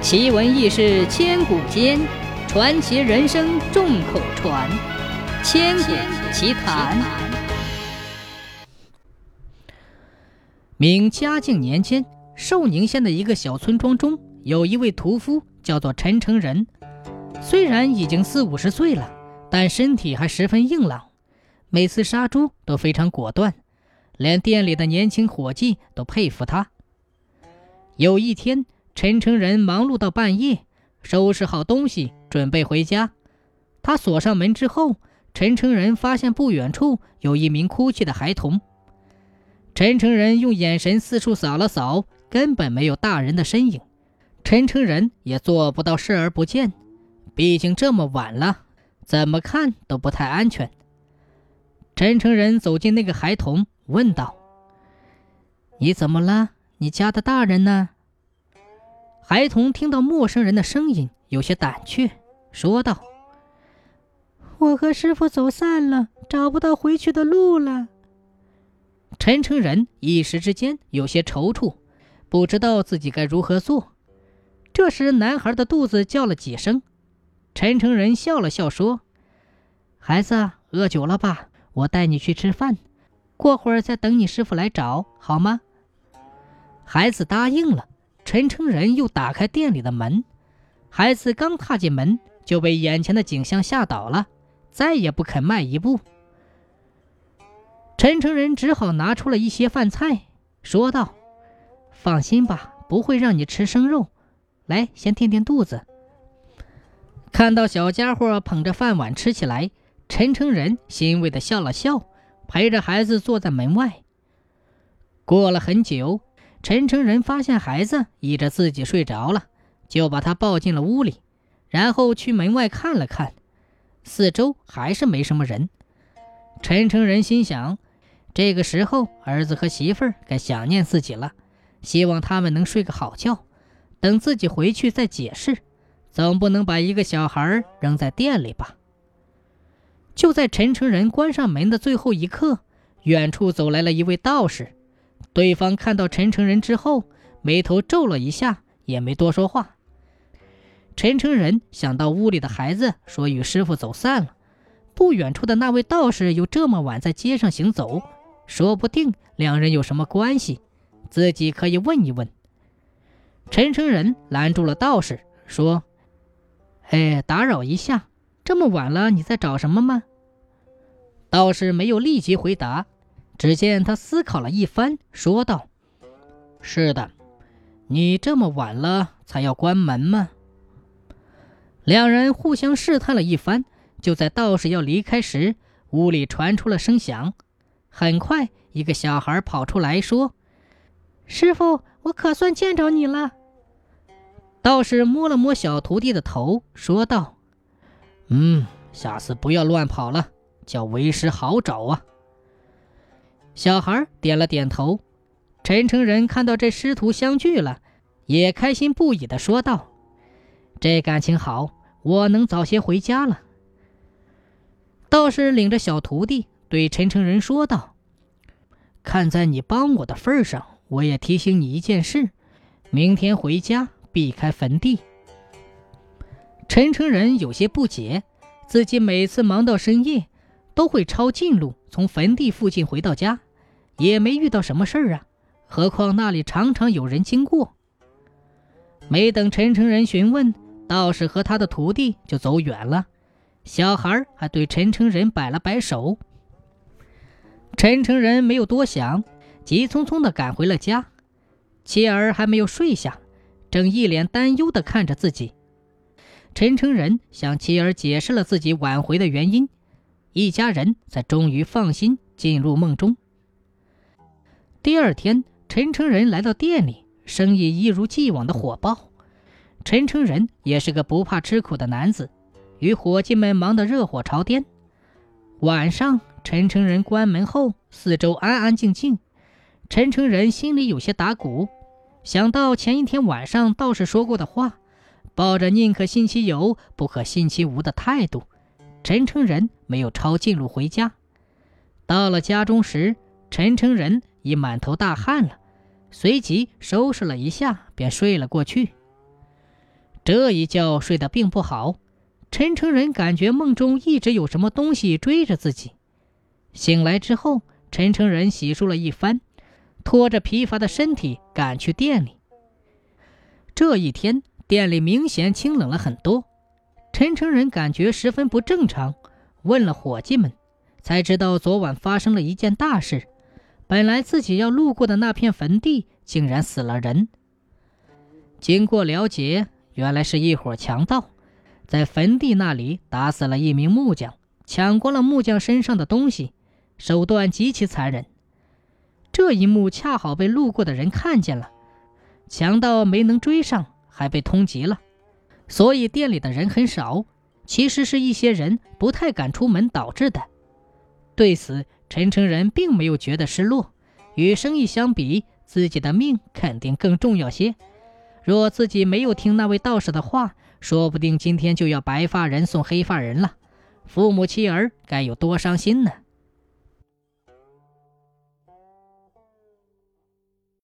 奇闻异事千古间，传奇人生众口传。千古奇谈。明嘉靖年间，寿宁县的一个小村庄中，有一位屠夫，叫做陈成仁。虽然已经四五十岁了，但身体还十分硬朗，每次杀猪都非常果断，连店里的年轻伙计都佩服他。有一天，陈成仁忙碌到半夜，收拾好东西准备回家。他锁上门之后，陈成仁发现不远处有一名哭泣的孩童。陈成仁用眼神四处扫了扫，根本没有大人的身影。陈成仁也做不到视而不见，毕竟这么晚了，怎么看都不太安全。陈成仁走进那个孩童，问道：“你怎么了？你家的大人呢？”孩童听到陌生人的声音，有些胆怯，说道：“我和师傅走散了，找不到回去的路了。”陈成仁一时之间有些踌躇，不知道自己该如何做。这时，男孩的肚子叫了几声，陈成仁笑了笑说：“孩子，饿久了吧？我带你去吃饭，过会儿再等你师傅来找，好吗？”孩子答应了。陈成仁又打开店里的门，孩子刚踏进门就被眼前的景象吓倒了，再也不肯迈一步。陈成仁只好拿出了一些饭菜，说道：“放心吧，不会让你吃生肉。来，先垫垫肚子。”看到小家伙捧着饭碗吃起来，陈成仁欣慰地笑了笑，陪着孩子坐在门外。过了很久。陈成仁发现孩子依着自己睡着了，就把他抱进了屋里，然后去门外看了看，四周还是没什么人。陈成仁心想，这个时候儿子和媳妇儿该想念自己了，希望他们能睡个好觉，等自己回去再解释，总不能把一个小孩扔在店里吧。就在陈成仁关上门的最后一刻，远处走来了一位道士。对方看到陈成仁之后，眉头皱了一下，也没多说话。陈成仁想到屋里的孩子说与师傅走散了，不远处的那位道士又这么晚在街上行走，说不定两人有什么关系，自己可以问一问。陈成仁拦住了道士，说：“哎，打扰一下，这么晚了，你在找什么吗？”道士没有立即回答。只见他思考了一番，说道：“是的，你这么晚了才要关门吗？”两人互相试探了一番，就在道士要离开时，屋里传出了声响。很快，一个小孩跑出来说：“师傅，我可算见着你了。”道士摸了摸小徒弟的头，说道：“嗯，下次不要乱跑了，叫为师好找啊。”小孩点了点头，陈成仁看到这师徒相聚了，也开心不已地说道：“这感情好，我能早些回家了。”道士领着小徒弟对陈诚仁说道：“看在你帮我的份上，我也提醒你一件事，明天回家避开坟地。”陈诚仁有些不解，自己每次忙到深夜，都会抄近路从坟地附近回到家。也没遇到什么事儿啊，何况那里常常有人经过。没等陈诚仁询问，道士和他的徒弟就走远了。小孩还对陈诚仁摆了摆手。陈诚仁没有多想，急匆匆地赶回了家。妻儿还没有睡下，正一脸担忧地看着自己。陈诚仁向妻儿解释了自己晚回的原因，一家人才终于放心进入梦中。第二天，陈成仁来到店里，生意一如既往的火爆。陈成仁也是个不怕吃苦的男子，与伙计们忙得热火朝天。晚上，陈成仁关门后，四周安安静静。陈诚仁心里有些打鼓，想到前一天晚上道士说过的话，抱着宁可信其有，不可信其无的态度，陈诚仁没有抄近路回家。到了家中时，陈诚仁。已满头大汗了，随即收拾了一下，便睡了过去。这一觉睡得并不好，陈诚仁感觉梦中一直有什么东西追着自己。醒来之后，陈诚仁洗漱了一番，拖着疲乏的身体赶去店里。这一天，店里明显清冷了很多。陈诚仁感觉十分不正常，问了伙计们，才知道昨晚发生了一件大事。本来自己要路过的那片坟地，竟然死了人。经过了解，原来是一伙强盗，在坟地那里打死了一名木匠，抢光了木匠身上的东西，手段极其残忍。这一幕恰好被路过的人看见了，强盗没能追上，还被通缉了。所以店里的人很少，其实是一些人不太敢出门导致的。对此，陈诚仁并没有觉得失落。与生意相比，自己的命肯定更重要些。若自己没有听那位道士的话，说不定今天就要白发人送黑发人了。父母妻儿该有多伤心呢？